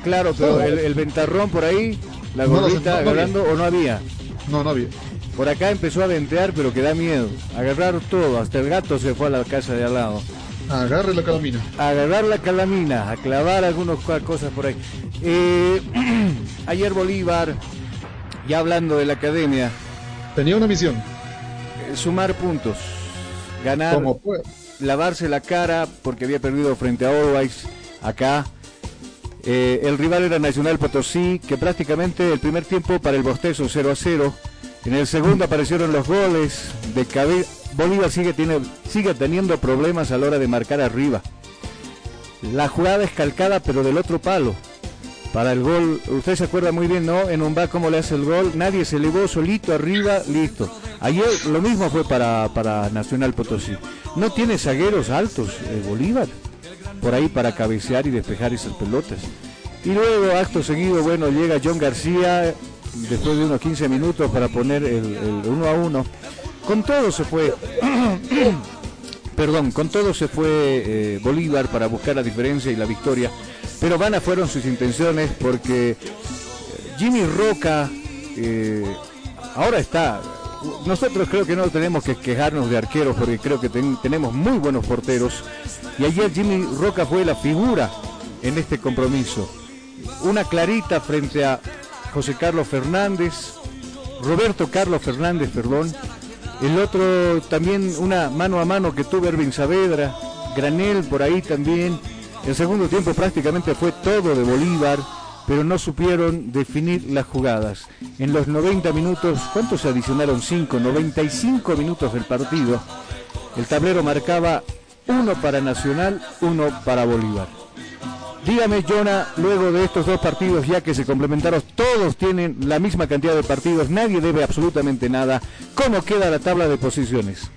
claro, pero el, el ventarrón por ahí, la No sé, no, no agarrando o no había. No, no había. Por acá empezó a ventear, pero que da miedo. Agarrar todo, hasta el gato se fue a la casa de al lado. Agarre la calamina. Agarrar la calamina, a clavar algunas cosas por ahí. Eh, ayer Bolívar, ya hablando de la academia, Tenía una misión. Eh, sumar puntos, ganar, Como lavarse la cara porque había perdido frente a Always acá. Eh, el rival era Nacional Potosí, que prácticamente el primer tiempo para el bostezo 0 a 0. En el segundo aparecieron los goles de cabeza. Bolívar sigue, tiene, sigue teniendo problemas a la hora de marcar arriba. La jugada es calcada, pero del otro palo. Para el gol, usted se acuerda muy bien, ¿no? En un va cómo le hace el gol, nadie se elevó solito arriba, listo. Ayer lo mismo fue para, para Nacional Potosí. No tiene zagueros altos, eh, Bolívar, por ahí para cabecear y despejar esas pelotas. Y luego, acto seguido, bueno, llega John García, después de unos 15 minutos para poner el, el uno a uno. Con todo se fue, perdón, con todo se fue eh, Bolívar para buscar la diferencia y la victoria. Pero vanas fueron sus intenciones porque eh, Jimmy Roca eh, ahora está. Nosotros creo que no tenemos que quejarnos de arqueros porque creo que ten- tenemos muy buenos porteros. Y ayer Jimmy Roca fue la figura en este compromiso. Una clarita frente a José Carlos Fernández, Roberto Carlos Fernández, perdón. El otro también una mano a mano que tuvo Ervin Saavedra, Granel por ahí también. El segundo tiempo prácticamente fue todo de Bolívar, pero no supieron definir las jugadas. En los 90 minutos, ¿cuántos se adicionaron? 5, 95 minutos del partido. El tablero marcaba uno para Nacional, uno para Bolívar. Dígame, Jonah, luego de estos dos partidos ya que se complementaron, todos tienen la misma cantidad de partidos, nadie debe absolutamente nada. ¿Cómo queda la tabla de posiciones?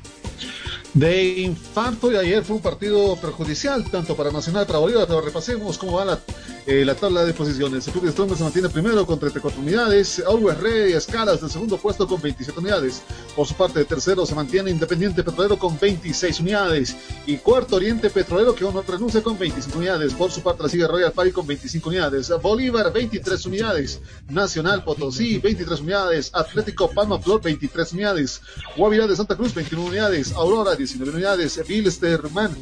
De infarto y ayer fue un partido perjudicial tanto para Nacional para Bolívar, pero repasemos cómo va la, eh, la tabla de posiciones. El Club de Strongest se mantiene primero con 34 unidades, Always Rey y Escalas del segundo puesto con 27 unidades. Por su parte, tercero se mantiene Independiente Petrolero con 26 unidades y cuarto Oriente Petrolero que aún no renuncia con 25 unidades. Por su parte, la sigue Royal Party con 25 unidades, Bolívar 23 unidades, Nacional Potosí 23 unidades, Atlético Palma Flor 23 unidades, Guavirá de Santa Cruz 21 unidades, Aurora 19 unidades, Bilsterman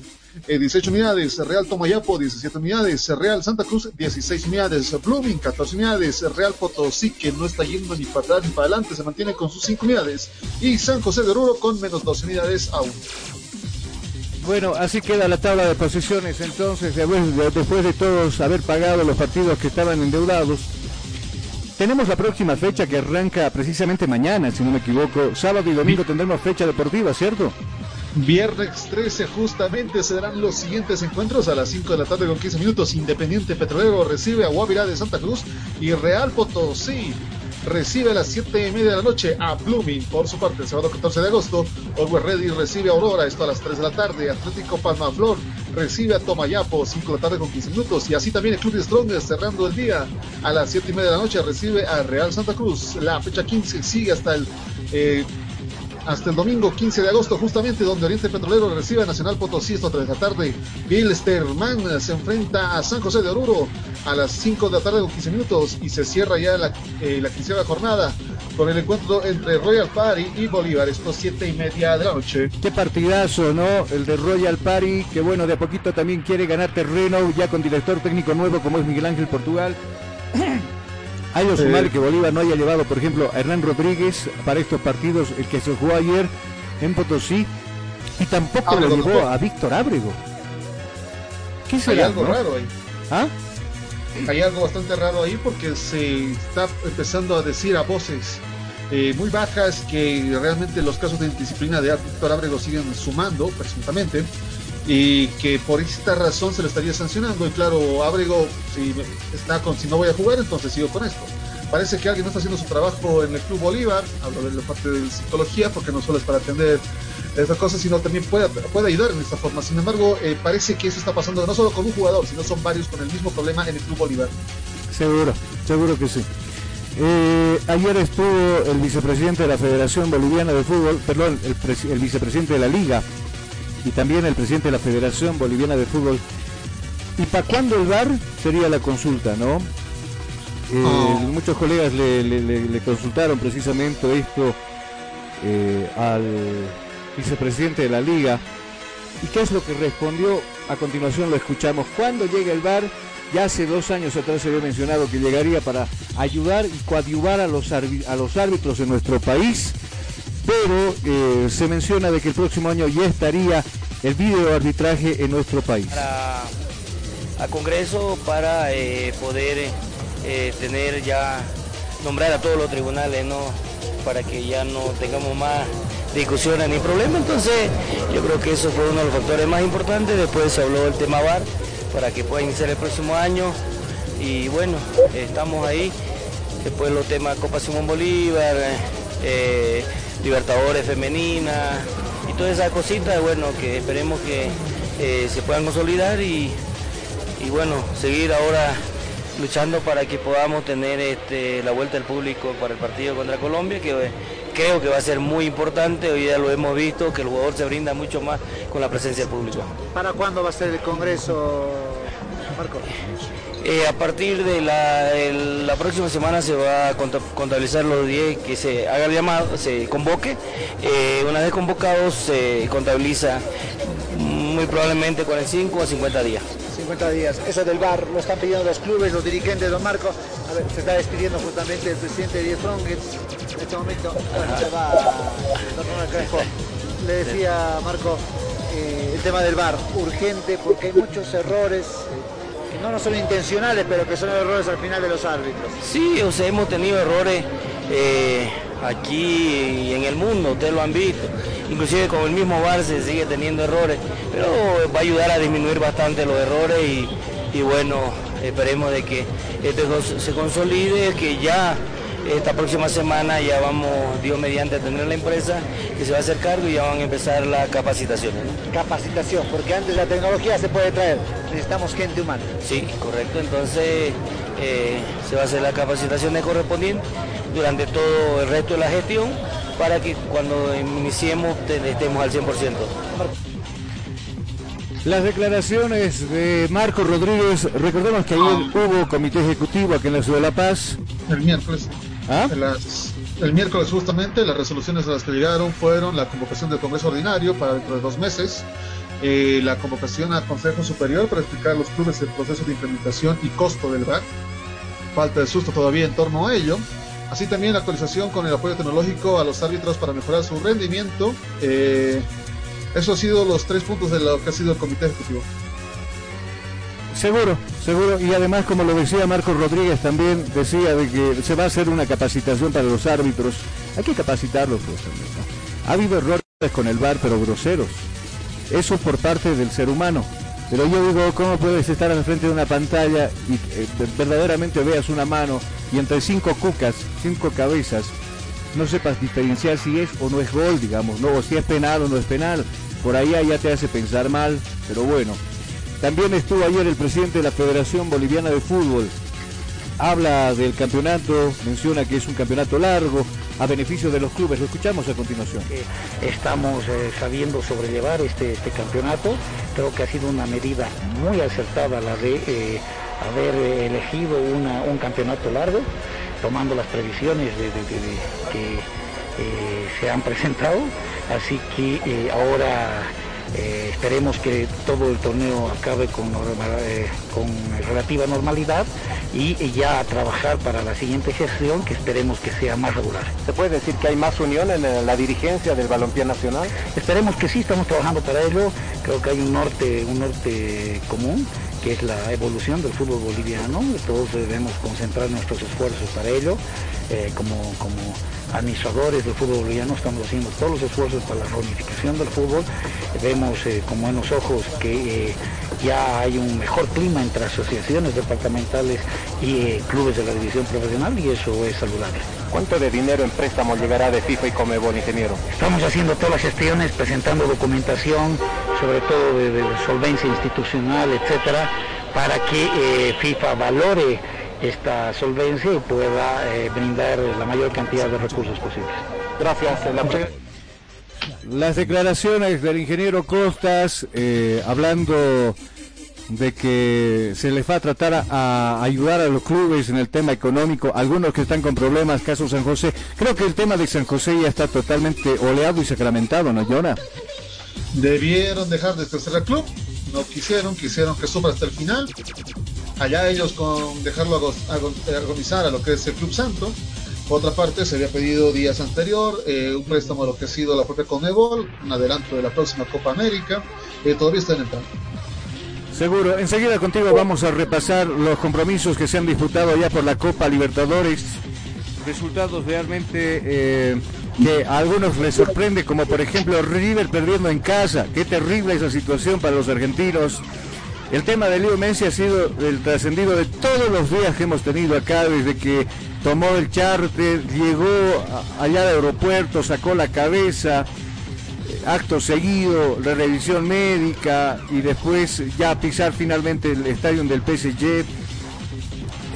eh, 18 unidades, Real Tomayapo 17 unidades, Real Santa Cruz 16 unidades, Blooming 14 unidades, Real Potosí que no está yendo ni para atrás ni para adelante, se mantiene con sus 5 unidades y San José de Oruro con menos 12 unidades aún. Bueno, así queda la tabla de posiciones entonces, de, después de todos haber pagado los partidos que estaban endeudados. tenemos la próxima fecha que arranca precisamente mañana, si no me equivoco. Sábado y domingo tendremos fecha deportiva, ¿cierto? Viernes 13 justamente serán los siguientes encuentros a las 5 de la tarde con 15 minutos. Independiente Petrolero recibe a Guavirá de Santa Cruz y Real Potosí recibe a las 7 y media de la noche a Blooming. Por su parte, el sábado 14 de agosto, Always Ready recibe a Aurora, esto a las 3 de la tarde. Atlético Palmaflor recibe a Tomayapo, 5 de la tarde con 15 minutos. Y así también el Club de Strongest cerrando el día a las 7 y media de la noche recibe a Real Santa Cruz. La fecha 15 sigue hasta el eh, hasta el domingo 15 de agosto, justamente donde Oriente Petrolero recibe a Nacional Potosí esta de la tarde. Bilsterman se enfrenta a San José de Oruro a las 5 de la tarde con 15 minutos y se cierra ya la, eh, la quinceava jornada con el encuentro entre Royal Party y Bolívar, estos siete y media de la noche. Qué partidazo, ¿no? El de Royal Party, que bueno, de a poquito también quiere ganar terreno, ya con director técnico nuevo como es Miguel Ángel Portugal. Hay que sumar que Bolívar no haya llevado, por ejemplo, a Hernán Rodríguez para estos partidos, el que se jugó ayer en Potosí, y tampoco lo llevó a Víctor Ábrego. ¿Qué será? Hay algo raro ahí. ¿Ah? Hay algo bastante raro ahí porque se está empezando a decir a voces eh, muy bajas que realmente los casos de indisciplina de Víctor Ábrego siguen sumando, presuntamente y que por esta razón se le estaría sancionando. Y claro, Abrego, si, está con, si no voy a jugar, entonces sigo con esto. Parece que alguien no está haciendo su trabajo en el Club Bolívar, hablo de la parte de psicología, porque no solo es para atender estas cosas, sino también puede, puede ayudar en esta forma. Sin embargo, eh, parece que eso está pasando no solo con un jugador, sino son varios con el mismo problema en el Club Bolívar. Seguro, seguro que sí. Eh, ayer estuvo el vicepresidente de la Federación Boliviana de Fútbol, perdón, el vicepresidente de la Liga, y también el presidente de la Federación Boliviana de Fútbol. ¿Y para cuándo el VAR? Sería la consulta, ¿no? Eh, oh. Muchos colegas le, consultaron precisamente esto eh, al vicepresidente de la liga. ¿Y qué es lo que respondió? A continuación lo escuchamos. ¿Cuándo llega el VAR? Ya hace dos años atrás se había mencionado que llegaría para ayudar y coadyuvar a los, a los árbitros en nuestro país pero eh, se menciona de que el próximo año ya estaría el video arbitraje en nuestro país. Para, a Congreso para eh, poder eh, tener ya, nombrar a todos los tribunales, ¿no? Para que ya no tengamos más discusiones ni problemas. Entonces, yo creo que eso fue uno de los factores más importantes. Después se habló del tema VAR para que pueda iniciar el próximo año. Y bueno, estamos ahí. Después los temas Copa Simón Bolívar. Libertadores femenina y todas esas cositas, bueno, que esperemos que eh, se puedan consolidar y, bueno, seguir ahora luchando para que podamos tener este, la vuelta del público para el partido contra Colombia, que creo que va a ser muy importante, hoy ya lo hemos visto, que el jugador se brinda mucho más con la presencia del público. ¿Para cuándo va a ser el Congreso, Marco? Eh, a partir de la, próxima semana se va a contabilizar los 10 que se haga el llamado, se convoque. Eh, una vez convocados se contabiliza muy probablemente 45 a 50 días. 50 días. Eso del bar lo están pidiendo los clubes, los dirigentes, don Marco. A ver, se está despidiendo justamente el presidente de Strongets. En este momento se va Le decía Marco eh, el tema del bar, urgente porque hay muchos errores no, no son intencionales, pero que son errores al final de los árbitros. Sí, o sea, hemos tenido errores eh, aquí y en el mundo, ustedes lo han visto. Inclusive con el mismo VAR se sigue teniendo errores, pero va a ayudar a disminuir bastante los errores y, bueno, esperemos de que esto se consolide, que ya esta próxima semana ya vamos, Dios mediante, a tener la empresa que se va a hacer cargo y ya van a empezar las capacitaciones. Capacitación, porque antes la tecnología se puede traer, necesitamos gente humana. Sí, correcto, entonces eh, se va a hacer la capacitación correspondiente durante todo el resto de la gestión para que cuando iniciemos estemos al 100%. Las declaraciones de Marco Rodríguez, recordemos que ayer hubo comité ejecutivo aquí en la Ciudad de La Paz. El miércoles. ¿Ah? el miércoles justamente las resoluciones a las que llegaron fueron la convocación del Congreso Ordinario para dentro de dos meses, eh, la convocación al Consejo Superior para explicar a los clubes el proceso de implementación y costo del VAC, falta de susto todavía en torno a ello, así también la actualización con el apoyo tecnológico a los árbitros para mejorar su rendimiento. Eh, eso ha sido los tres puntos de lo que ha sido el Comité Ejecutivo. Seguro, seguro. Y además, como lo decía Marcos Rodríguez, también decía de que se va a hacer una capacitación para los árbitros. Hay que capacitarlos. Pues, ha habido errores con el bar, pero groseros. Eso por parte del ser humano. Pero yo digo, ¿cómo puedes estar al frente de una pantalla y eh, verdaderamente veas una mano y entre cinco cucas, cinco cabezas, no sepas diferenciar si es o no es gol, digamos, no, o si es penal o no es penal? Por ahí ya te hace pensar mal, pero bueno. También estuvo ayer el presidente de la Federación Boliviana de Fútbol. Habla del campeonato, menciona que es un campeonato largo, a beneficio de los clubes. Lo escuchamos a continuación. Estamos eh, sabiendo sobrellevar este, este, campeonato. Creo que ha sido una medida muy acertada la de eh, haber elegido un campeonato largo, tomando las previsiones que eh, se han presentado. Así que ahora eh, esperemos que todo el torneo acabe con, eh, con relativa normalidad y, ya a trabajar para la siguiente gestión que esperemos que sea más regular. ¿Se puede decir que hay más unión en la dirigencia del balompié nacional? Esperemos que sí, estamos trabajando para ello. Creo que hay un norte, un norte común que es la evolución del fútbol boliviano. Todos debemos concentrar nuestros esfuerzos para ello, eh, como, como administradores del fútbol boliviano estamos haciendo todos los esfuerzos para la reunificación del fútbol. Vemos eh, con buenos ojos que eh, ya hay un mejor clima entre asociaciones departamentales y eh, clubes de la división profesional y eso es saludable. ¿Cuánto de dinero en préstamo llegará de FIFA y Comebol, ingeniero? Estamos haciendo todas las gestiones, presentando documentación, sobre todo de, de solvencia institucional, etcétera, para que FIFA valore esta solvencia y pueda eh, brindar la mayor cantidad de recursos posibles. Gracias. Las declaraciones del ingeniero Costas eh, hablando de que se les va a tratar a, ayudar a los clubes en el tema económico, algunos que están con problemas, caso San José. Creo que el tema de San José ya está totalmente oleado y sacramentado, ¿no, Jonah? Debieron dejar de crecer el club, no quisieron, quisieron que sufra hasta el final allá ellos con dejarlo agonizar a lo que es el Club Santo. Por otra parte, se había pedido días anterior eh, un préstamo a lo que ha sido la propia Conebol, un adelanto de la próxima Copa América. Eh, todavía está en el plan. Seguro. Enseguida contigo vamos a repasar los compromisos que se han disputado ya por la Copa Libertadores. Resultados realmente eh, que a algunos les sorprende, como por ejemplo River perdiendo en casa. Qué terrible esa situación para los argentinos. El tema de Leo Messi ha sido el trascendido de todos los días que hemos tenido acá, desde que tomó el charter, llegó allá al aeropuerto, sacó la cabeza, eh, acto seguido, la revisión médica y después ya pisar finalmente el estadio del PSG.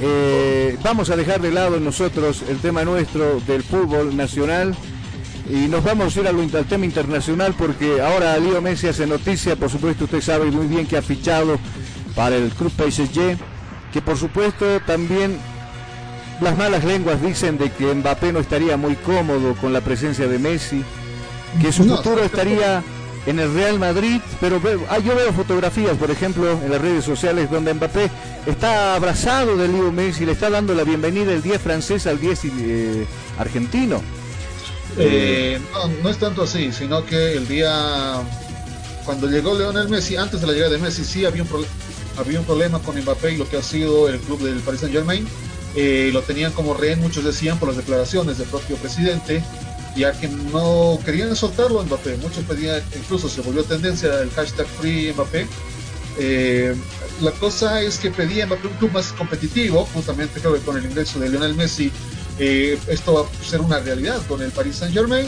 Eh, vamos a dejar de lado nosotros el tema nuestro del fútbol nacional y nos vamos a ir al, tema internacional porque ahora Leo Messi hace noticia, por supuesto usted sabe muy bien que ha fichado para el club PSG, que por supuesto también las malas lenguas dicen de que Mbappé no estaría muy cómodo con la presencia de Messi, que su futuro estaría en el Real Madrid, pero ah, yo veo fotografías, por ejemplo, en las redes sociales donde Mbappé está abrazado de Leo Messi, le está dando la bienvenida el 10 francés al 10 eh, argentino. Eh, no, no es tanto así, sino que el día cuando llegó Leonel Messi, antes de la llegada de Messi, sí había un, había un problema con Mbappé y lo que ha sido el club del Paris Saint Germain. Eh, lo tenían como rehén, muchos decían, por las declaraciones del propio presidente, ya que no querían soltarlo Mbappé. Muchos pedían, incluso se volvió tendencia el hashtag Free Mbappé. Eh, la cosa es que pedía Mbappé un club más competitivo, justamente creo que con el ingreso de Lionel Messi eh, esto va a ser una realidad con el Paris Saint Germain.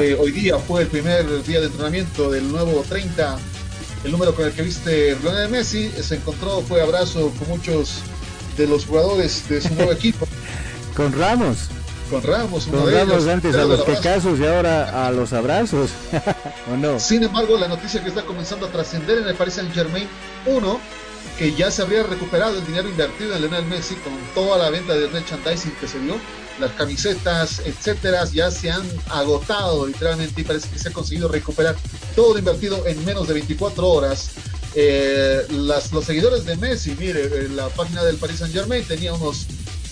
Eh, hoy día fue el primer día de entrenamiento del nuevo 30, el número con el que viste Lionel Messi. Se encontró, fue abrazo con muchos de los jugadores de su nuevo equipo. con Ramos. Con Ramos, con Ramos antes a los pecazos y ahora a los abrazos. ¿O no? Sin embargo, la noticia que está comenzando a trascender en el Paris Saint Germain, uno, que ya se habría recuperado el dinero invertido en Lionel Messi con toda la venta de merchandising que se dio las camisetas, etcétera, ya se han agotado literalmente y parece que se ha conseguido recuperar todo lo invertido en menos de 24 horas. Eh, las, los seguidores de Messi, mire, eh, la página del Paris Saint Germain tenía unos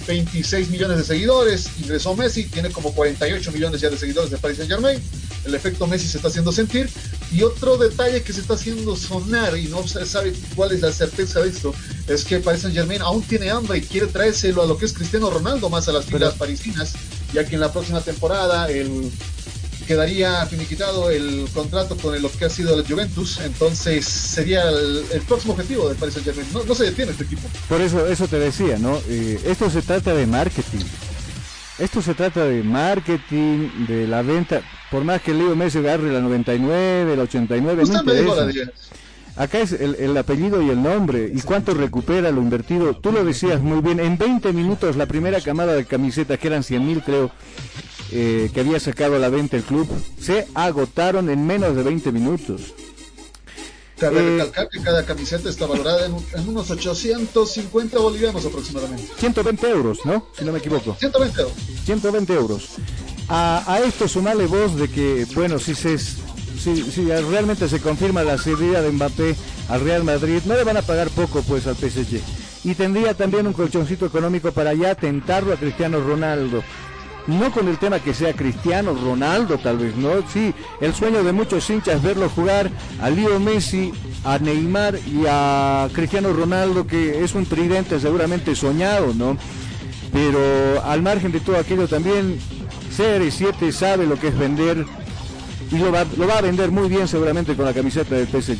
26 millones de seguidores, ingresó Messi, tiene como 48 millones ya de seguidores de Paris Saint Germain, el efecto Messi se está haciendo sentir Y otro detalle que se está haciendo sonar y no se sabe cuál es la certeza de esto, es que Paris Saint Germain aún tiene hambre y quiere traérselo a lo que es Cristiano Ronaldo más a las filas parisinas, ya que en la próxima temporada el quedaría finiquitado el contrato con lo que ha sido el Juventus, entonces sería el, próximo objetivo del Paris Saint Germain. No, se detiene este equipo. Por eso, eso te decía, ¿no? Eh, esto se trata de marketing. Esto se trata de marketing, de la venta. Por más que Leo Messi agarre la 99, la 89, no interesa. Acá es el, apellido y el nombre y cuánto recupera lo invertido. Tú lo decías muy bien, en 20 minutos la primera camada de camisetas, que eran 100 mil creo, eh, que había sacado a la venta el club, se agotaron en menos de 20 minutos. Cabe eh, recalcar que cada camiseta está valorada en, unos 850 bolivianos aproximadamente. 120 euros, ¿no? Si no me equivoco. 120 euros. 120 euros. A, esto sumale vos de que, bueno, si se si, si, realmente se confirma la salida de Mbappé al Real Madrid, no le van a pagar poco pues al PSG. Y tendría también un colchoncito económico para ya tentarlo a Cristiano Ronaldo no con el tema que sea Cristiano, Ronaldo tal vez, ¿no? Sí, el sueño de muchos hinchas verlo jugar a Leo Messi, a Neymar y a Cristiano Ronaldo, que es un tridente seguramente soñado, ¿no? Pero al margen de todo aquello también, CR7 sabe lo que es vender y lo va, a vender muy bien seguramente con la camiseta del PSG.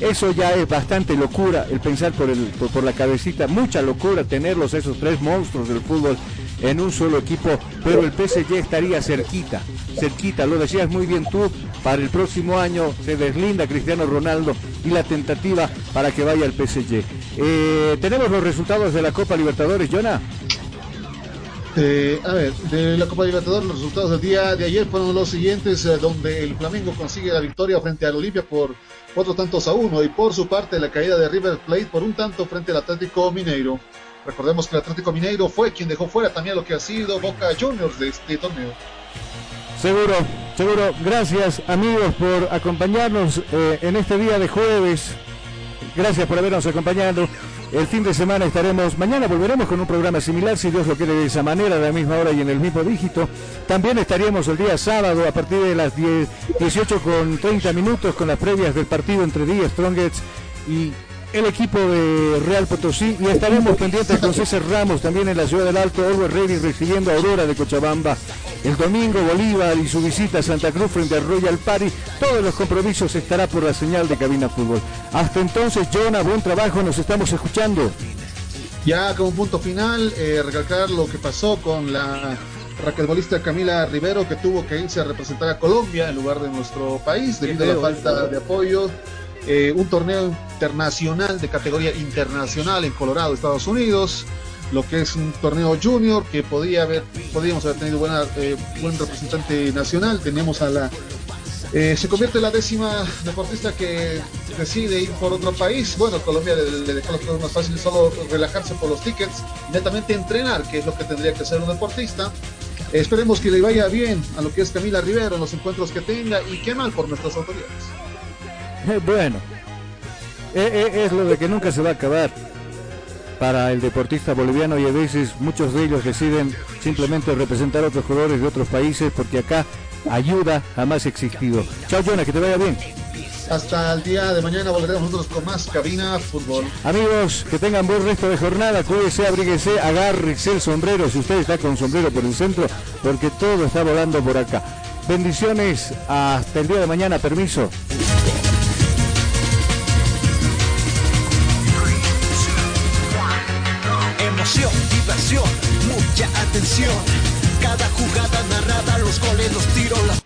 Eso ya es bastante locura, el pensar por, el, por la cabecita, mucha locura tenerlos esos tres monstruos del fútbol en un solo equipo, pero el PSG estaría cerquita, cerquita, lo decías muy bien tú, para el próximo año se deslinda Cristiano Ronaldo y la tentativa para que vaya al PSG. Eh, Tenemos los resultados de la Copa Libertadores, Jonah. Eh, a ver, de la Copa Libertadores, los resultados del día de ayer fueron los siguientes, eh, donde el Flamengo consigue la victoria frente al Olimpia por cuatro tantos a uno y por su parte la caída de River Plate por un tanto frente al Atlético Mineiro. Recordemos que el Atlético Mineiro fue quien dejó fuera también lo que ha sido Boca Juniors de este torneo. Seguro, seguro. Gracias amigos por acompañarnos eh, en este día de jueves. Gracias por habernos acompañado. El fin de semana estaremos, mañana volveremos con un programa similar, si Dios lo quiere de esa manera, a la misma hora y en el mismo dígito. También estaríamos el día sábado a partir de las 10, 18 con 30 minutos con las previas del partido entre Díaz Strongets y el equipo de Real Potosí y estaremos pendientes con César Ramos también en la ciudad del Alto, Always Ready recibiendo a Aurora de Cochabamba. El domingo Bolívar y su visita a Santa Cruz frente al Royal Party. Todos los compromisos estará por la señal de Cabina Fútbol. Hasta entonces, Jonah, buen trabajo, nos estamos escuchando. Ya como punto final, eh, recalcar lo que pasó con la raquetbolista Camila Rivero que tuvo que irse a representar a Colombia en lugar de nuestro país debido a la falta de apoyo eh, un torneo internacional de categoría internacional en Colorado, Estados Unidos, lo que es un torneo junior que podía haber, podríamos haber tenido buena, eh, buen representante nacional. Tenemos a la eh, se convierte en la décima deportista que decide ir por otro país. Bueno, Colombia le, le dejó las cosas más fáciles, solo relajarse por los tickets, netamente entrenar, que es lo que tendría que hacer un deportista. esperemos que le vaya bien a lo que es Camila Rivera en los encuentros que tenga y qué mal por nuestras autoridades. bueno, eh, eh, es lo de que nunca se va a acabar para el deportista boliviano y a veces muchos de ellos deciden simplemente representar a otros jugadores de otros países porque acá ayuda jamás existido. Chao Jonah, que te vaya bien. Hasta el día de mañana volveremos nosotros con más Cabina Fútbol. Amigos, que tengan buen resto de jornada, cuídese, abríguese, agárrese el sombrero si usted está con sombrero por el centro, porque todo está volando por acá. Bendiciones, hasta el día de mañana, permiso. Atención. Cada jugada narrada, los goles, los tiros, las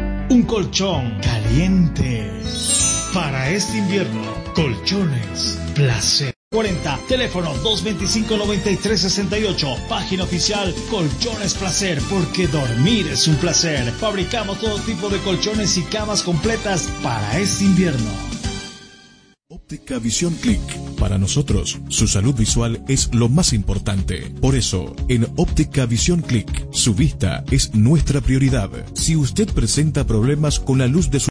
Un colchón caliente. Para este invierno, colchones placer. 40, teléfono 225-9368, página oficial Colchones Placer, porque dormir es un placer. Fabricamos todo tipo de colchones y camas completas para este invierno. Óptica Visión Click. Para nosotros, su salud visual es lo más importante. Por eso, en Óptica Visión Click, su vista es nuestra prioridad. Si usted presenta problemas con la luz de su